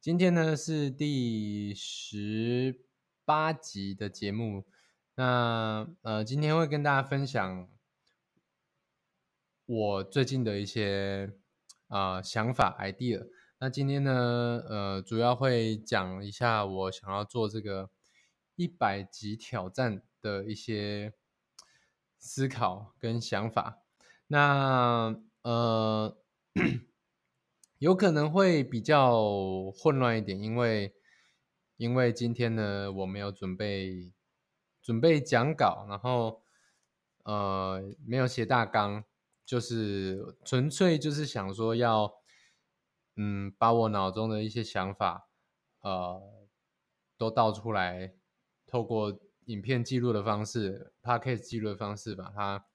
今天呢是第十八集的节目，那呃今天会跟大家分享我最近的一些啊想法 idea。那今天呢呃主要会讲一下我想要做这个一百集挑战的一些思考跟想法。那呃。有可能会比较混乱一点，因为因为今天呢，我没有准备准备讲稿，然后呃没有写大纲，就是纯粹就是想说要嗯把我脑中的一些想法呃都倒出来，透过影片记录的方式 p o d c a s t 记录的方式把它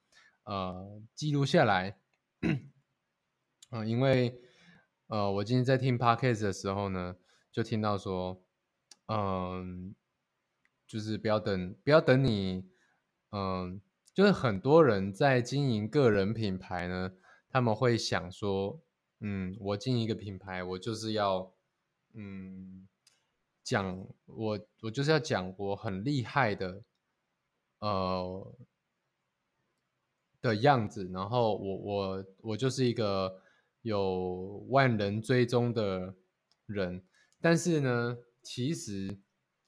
呃记录下来，嗯，因为。呃，我今天在听 podcast 的时候呢，就听到说，嗯，就是不要等，不要等你，嗯，就是很多人在经营个人品牌呢，他们会想说，嗯，我经营一个品牌，我就是要，嗯，讲我我就是要讲我很厉害的，呃的样子，然后我我我就是一个。有万人追踪的人，但是呢，其实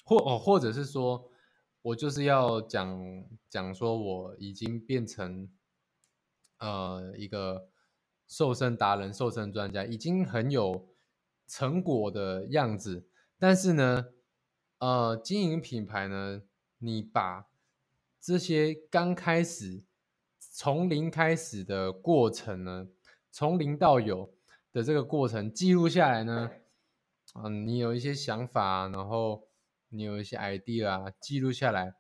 或哦，或者是说，我就是要讲讲说，我已经变成呃一个瘦身达人、瘦身专家，已经很有成果的样子。但是呢，呃，经营品牌呢，你把这些刚开始从零开始的过程呢？从零到有的这个过程记录下来呢，嗯，你有一些想法，然后你有一些 idea 啊记录下来，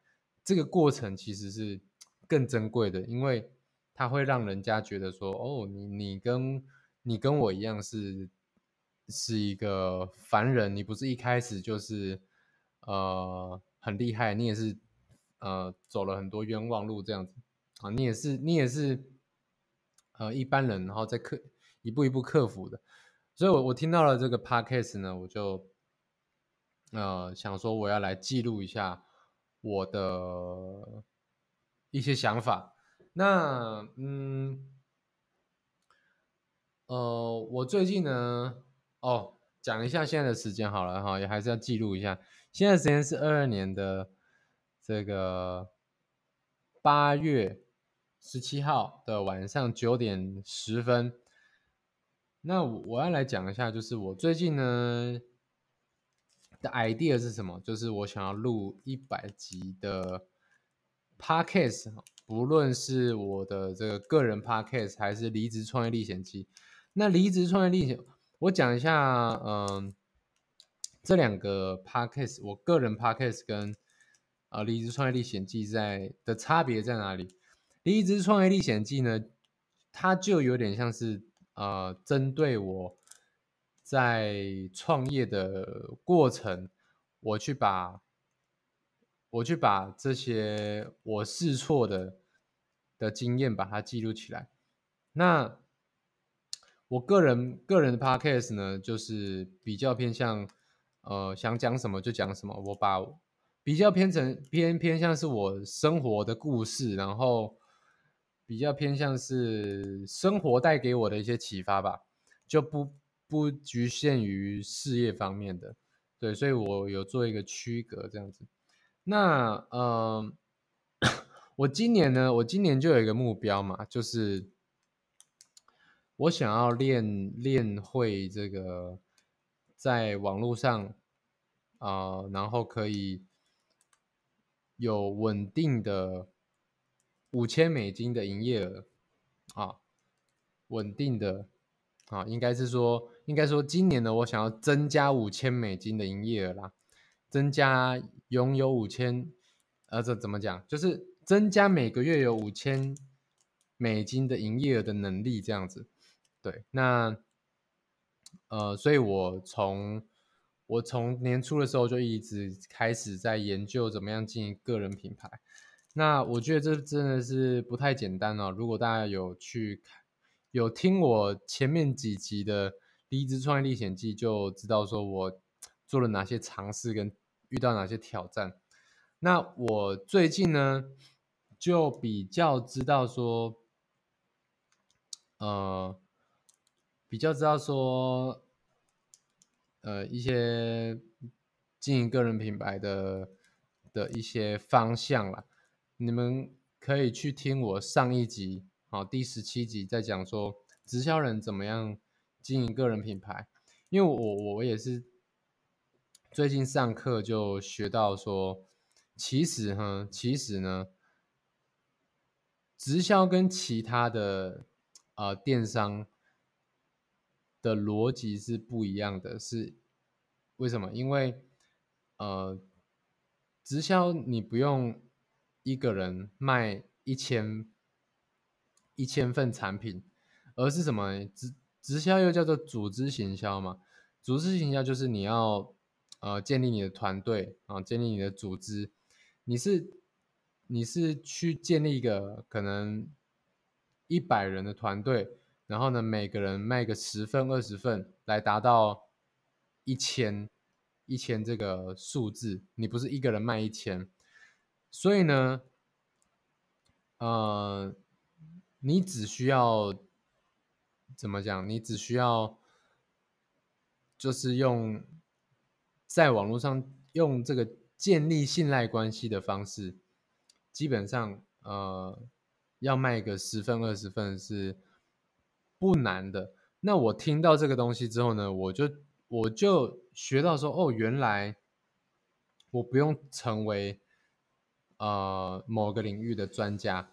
这个过程其实是更珍贵的，因为它会让人家觉得说，哦，你你跟你跟我一样是是一个凡人，你不是一开始就是呃很厉害，你也是呃走了很多冤枉路这样子啊，你也是你也是。呃，一般人，然后再克一步一步克服的，所以，我我听到了这个 podcast 呢，我就呃想说，我要来记录一下我的一些想法。那，嗯，呃，我最近呢，哦，讲一下现在的时间好了哈，也还是要记录一下。现在时间是二二年的这个八月。十七号的晚上九点十分，那我我要来讲一下，就是我最近呢的 idea 是什么？就是我想要录一百集的 podcast，不论是我的这个个人 podcast 还是离职创业历险记。那离职创业历险，我讲一下，嗯，这两个 podcast，我个人 podcast 跟啊离职创业历险记在的差别在哪里？第一支创业历险记呢，它就有点像是呃，针对我在创业的过程，我去把，我去把这些我试错的的经验把它记录起来。那我个人个人的 podcast 呢，就是比较偏向呃，想讲什么就讲什么，我把比较偏成偏偏向是我生活的故事，然后。比较偏向是生活带给我的一些启发吧，就不不局限于事业方面的，对，所以我有做一个区隔这样子。那呃，我今年呢，我今年就有一个目标嘛，就是我想要练练会这个在网络上啊，然后可以有稳定的。五千美金的营业额啊，稳定的啊，应该是说应该说今年呢，我想要增加五千美金的营业额啦，增加拥有五千，呃，这怎么讲？就是增加每个月有五千美金的营业额的能力，这样子。对，那呃，所以我从我从年初的时候就一直开始在研究怎么样经营个人品牌。那我觉得这真的是不太简单哦。如果大家有去，有听我前面几集的《离职创业历险记》，就知道说我做了哪些尝试，跟遇到哪些挑战。那我最近呢，就比较知道说，呃，比较知道说，呃，一些经营个人品牌的的一些方向啦。你们可以去听我上一集，好，第十七集在讲说直销人怎么样经营个人品牌。因为我我也是最近上课就学到说，其实哈，其实呢，直销跟其他的呃电商的逻辑是不一样的，是为什么？因为呃，直销你不用。一个人卖一千一千份产品，而是什么直直销又叫做组织行销嘛？组织行销就是你要呃建立你的团队啊，建立你的组织，你是你是去建立一个可能一百人的团队，然后呢每个人卖个十份二十份，来达到一千一千这个数字，你不是一个人卖一千。所以呢，呃，你只需要怎么讲？你只需要就是用在网络上用这个建立信赖关系的方式，基本上呃要卖个十份二十份是不难的。那我听到这个东西之后呢，我就我就学到说，哦，原来我不用成为。呃，某个领域的专家，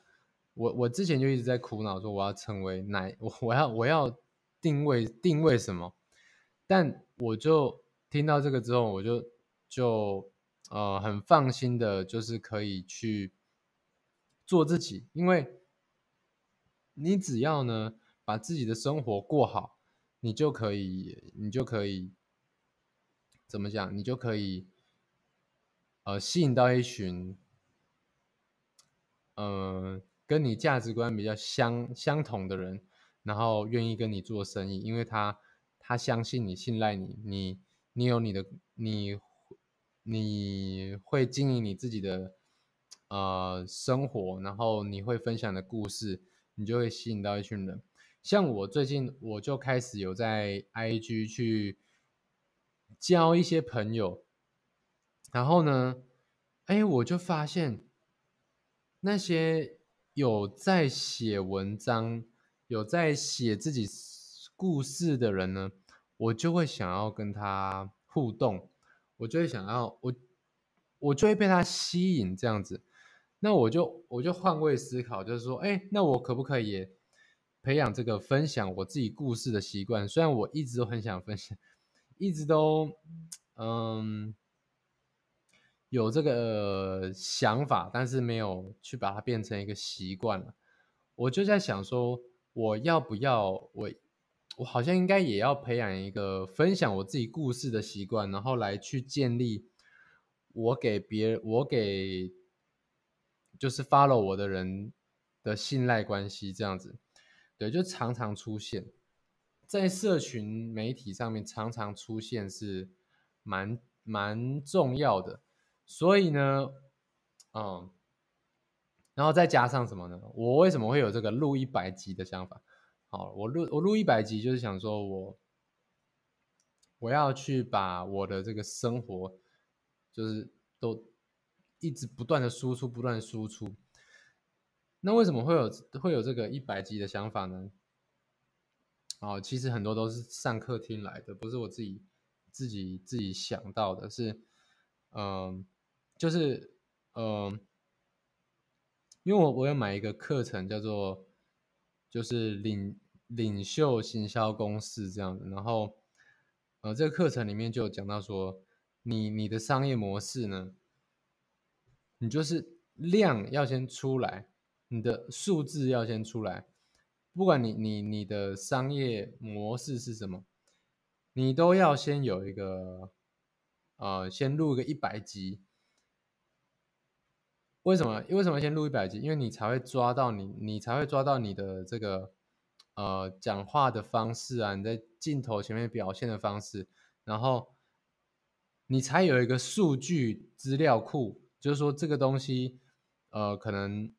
我我之前就一直在苦恼说我要成为哪，我我要我要定位定位什么，但我就听到这个之后，我就就呃很放心的，就是可以去做自己，因为你只要呢把自己的生活过好，你就可以你就可以怎么讲，你就可以呃吸引到一群。嗯，跟你价值观比较相相同的人，然后愿意跟你做生意，因为他他相信你，信赖你，你你有你的，你你会经营你自己的呃生活，然后你会分享的故事，你就会吸引到一群人。像我最近我就开始有在 IG 去交一些朋友，然后呢，哎，我就发现。那些有在写文章、有在写自己故事的人呢，我就会想要跟他互动，我就会想要我，我就会被他吸引这样子。那我就我就换位思考，就是说，哎，那我可不可以培养这个分享我自己故事的习惯？虽然我一直都很想分享，一直都，嗯。有这个想法，但是没有去把它变成一个习惯了。我就在想说，我要不要我我好像应该也要培养一个分享我自己故事的习惯，然后来去建立我给别人我给就是 follow 我的人的信赖关系，这样子。对，就常常出现在社群媒体上面，常常出现是蛮蛮重要的。所以呢，嗯，然后再加上什么呢？我为什么会有这个录一百集的想法？好，我录我录一百集，就是想说我我要去把我的这个生活，就是都一直不断的输出，不断输出。那为什么会有会有这个一百集的想法呢？哦，其实很多都是上课听来的，不是我自己自己自己想到的，是嗯。就是，嗯，因为我我要买一个课程，叫做就是领领袖行销公式这样子，然后呃，这个课程里面就有讲到说，你你的商业模式呢，你就是量要先出来，你的数字要先出来，不管你你你的商业模式是什么，你都要先有一个，呃，先录个一百集。为什么？为什么先录一百集？因为你才会抓到你，你才会抓到你的这个，呃，讲话的方式啊，你在镜头前面表现的方式，然后你才有一个数据资料库，就是说这个东西，呃，可能，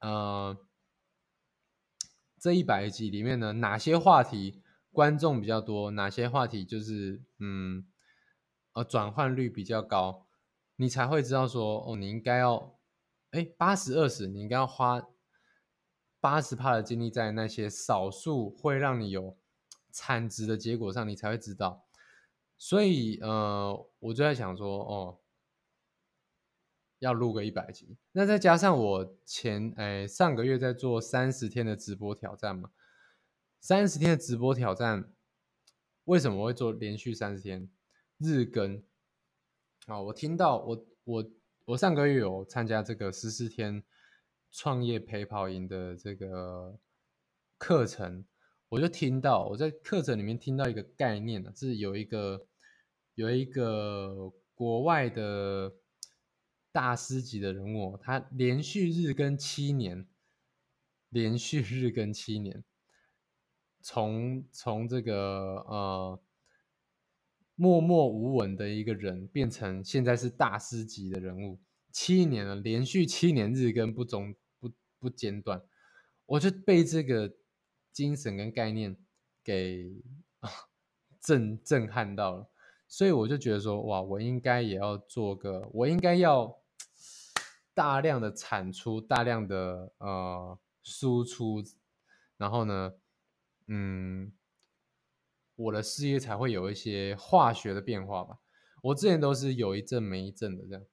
呃，这一百集里面呢，哪些话题观众比较多，哪些话题就是嗯，呃，转换率比较高。你才会知道说，哦，你应该要，哎，八十二十，你应该要花八十帕的精力在那些少数会让你有产值的结果上，你才会知道。所以，呃，我就在想说，哦，要录个一百集，那再加上我前，哎，上个月在做三十天的直播挑战嘛，三十天的直播挑战，为什么会做连续三十天日更？啊，我听到我我我上个月有参加这个十四天创业陪跑营的这个课程，我就听到我在课程里面听到一个概念呢，是有一个有一个国外的大师级的人物，他连续日更七年，连续日更七年，从从这个呃。默默无闻的一个人，变成现在是大师级的人物，七年了，连续七年日更不中不不间断，我就被这个精神跟概念给 震震撼到了，所以我就觉得说，哇，我应该也要做个，我应该要 大量的产出，大量的呃输出，然后呢，嗯。我的事业才会有一些化学的变化吧。我之前都是有一阵没一阵的这样。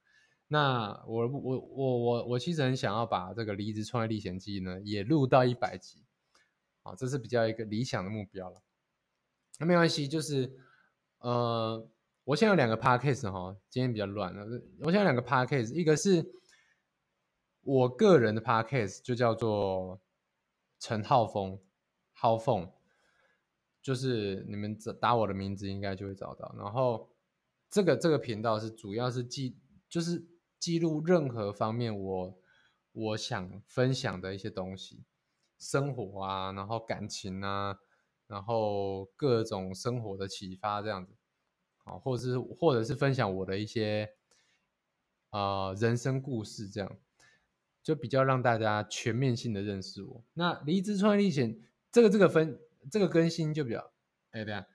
那我我我我我其实很想要把这个离职创业历险记呢也录到一百集，啊，这是比较一个理想的目标了。那没关系，就是呃，我现在有两个 podcast 哈，今天比较乱了。我现在两个 podcast，一个是我个人的 podcast，就叫做陈浩峰，浩凤。就是你们打我的名字应该就会找到，然后这个这个频道是主要是记就是记录任何方面我我想分享的一些东西，生活啊，然后感情啊，然后各种生活的启发这样子，好，或者是或者是分享我的一些呃人生故事这样，就比较让大家全面性的认识我。那离职创业历险这个这个分。这个更新就比较，哎，对啊，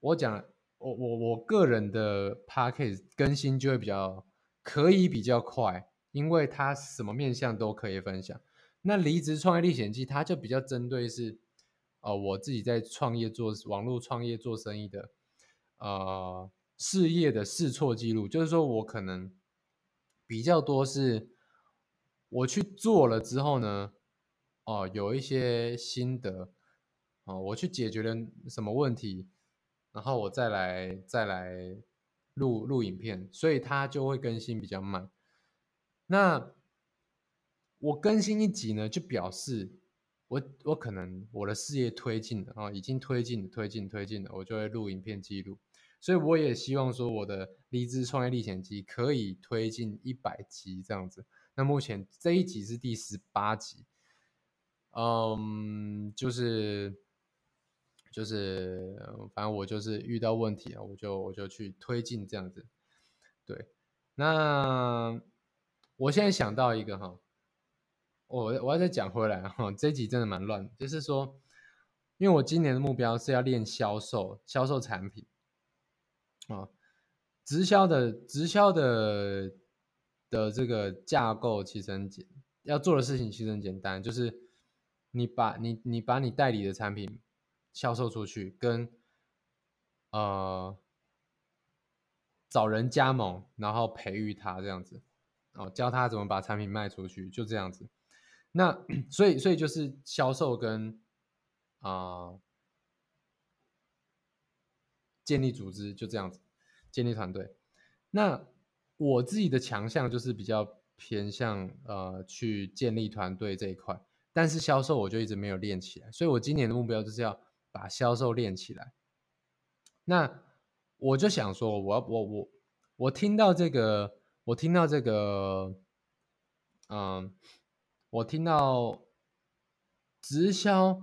我讲，我我我个人的 p a c k a g e 更新就会比较可以比较快，因为它什么面向都可以分享。那离职创业历险记，它就比较针对是，呃，我自己在创业做网络创业做生意的，呃，事业的试错记录，就是说我可能比较多是，我去做了之后呢，哦，有一些心得。哦，我去解决了什么问题，然后我再来再来录录影片，所以它就会更新比较慢。那我更新一集呢，就表示我我可能我的事业推进了啊，已经推进推进推进了，我就会录影片记录。所以我也希望说我的离职创业历险记可以推进一百集这样子。那目前这一集是第十八集，嗯，就是。就是，反正我就是遇到问题啊，我就我就去推进这样子。对，那我现在想到一个哈，我我要再讲回来哈，这集真的蛮乱，就是说，因为我今年的目标是要练销售，销售产品啊，直销的直销的的这个架构其实很简，要做的事情其实很简单，就是你把你你把你代理的产品。销售出去，跟呃找人加盟，然后培育他这样子，哦，教他怎么把产品卖出去，就这样子。那 所以所以就是销售跟啊建立组织，就这样子建立团队。那我自己的强项就是比较偏向呃去建立团队这一块，但是销售我就一直没有练起来，所以我今年的目标就是要把销售练起来。那我就想说，我我我我听到这个，我听到这个，嗯，我听到直销，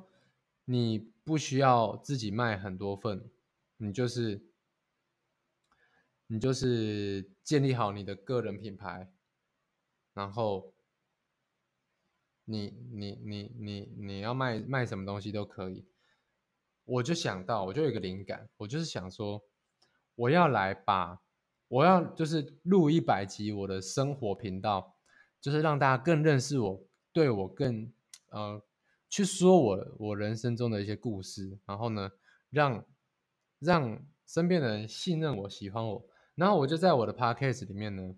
你不需要自己卖很多份，你就是你就是建立好你的个人品牌，然后你你你你你要卖卖什么东西都可以。我就想到，我就有个灵感，我就是想说，我要来把，我要就是录一百集我的生活频道，就是让大家更认识我，对我更呃去说我我人生中的一些故事，然后呢，让让身边的人信任我、喜欢我，然后我就在我的 podcast 里面呢，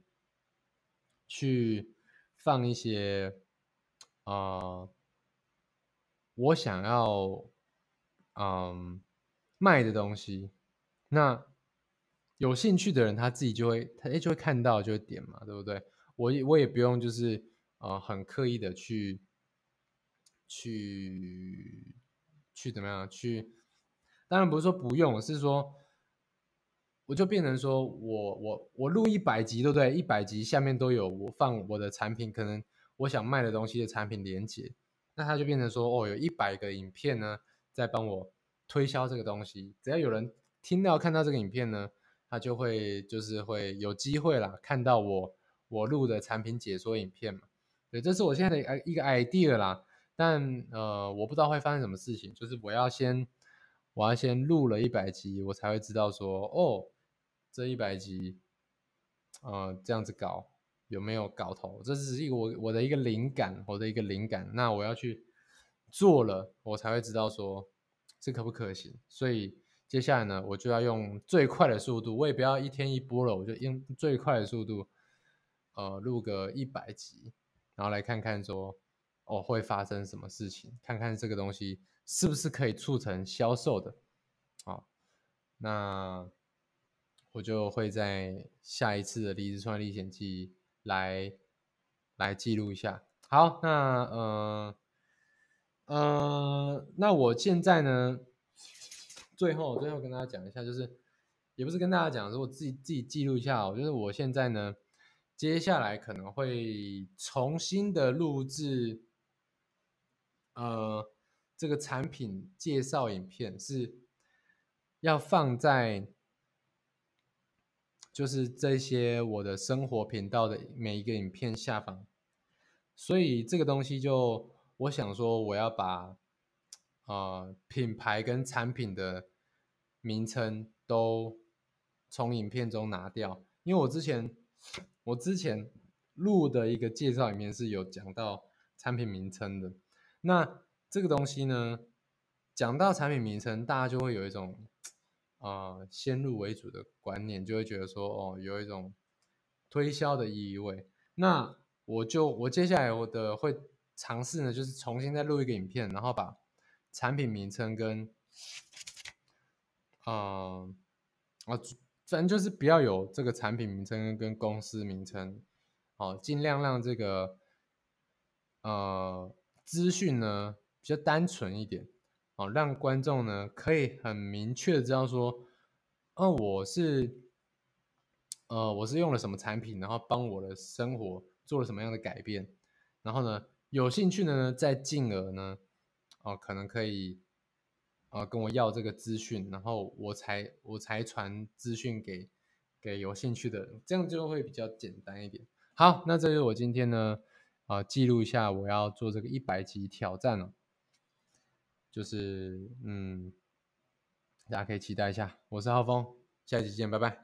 去放一些啊，我想要。嗯，卖的东西，那有兴趣的人他自己就会，他就会看到就会点嘛，对不对？我也我也不用就是呃很刻意的去去去怎么样去，当然不是说不用，是说我就变成说我我我录一百集，对不对？一百集下面都有我放我的产品，可能我想卖的东西的产品连接，那它就变成说哦，有一百个影片呢。在帮我推销这个东西，只要有人听到看到这个影片呢，他就会就是会有机会啦，看到我我录的产品解说影片嘛。对，这是我现在的一个 idea 啦。但呃，我不知道会发生什么事情，就是我要先我要先录了一百集，我才会知道说哦，这一百集，呃，这样子搞有没有搞头？这只是一个我我的一个灵感，我的一个灵感。那我要去。做了，我才会知道说这可不可行。所以接下来呢，我就要用最快的速度，我也不要一天一播了，我就用最快的速度，呃，录个一百集，然后来看看说哦会发生什么事情，看看这个东西是不是可以促成销售的。好，那我就会在下一次的《离职创业历险记》来来记录一下。好，那呃。呃，那我现在呢，最后最后跟大家讲一下，就是也不是跟大家讲，是我自己自己记录一下，我就是我现在呢，接下来可能会重新的录制，呃，这个产品介绍影片是要放在，就是这些我的生活频道的每一个影片下方，所以这个东西就。我想说，我要把啊品牌跟产品的名称都从影片中拿掉，因为我之前我之前录的一个介绍里面是有讲到产品名称的。那这个东西呢，讲到产品名称，大家就会有一种啊先入为主的观念，就会觉得说哦，有一种推销的意味。那我就我接下来我的会。尝试呢，就是重新再录一个影片，然后把产品名称跟，啊啊，反正就是不要有这个产品名称跟公司名称，哦，尽量让这个呃资讯呢比较单纯一点，哦，让观众呢可以很明确的知道说，哦，我是，呃，我是用了什么产品，然后帮我的生活做了什么样的改变，然后呢。有兴趣的呢，再进而呢，哦，可能可以，啊，跟我要这个资讯，然后我才我才传资讯给给有兴趣的人，这样就会比较简单一点。好，那这是我今天呢，啊，记录一下我要做这个一百集挑战了，就是嗯，大家可以期待一下。我是浩峰，下期见，拜拜。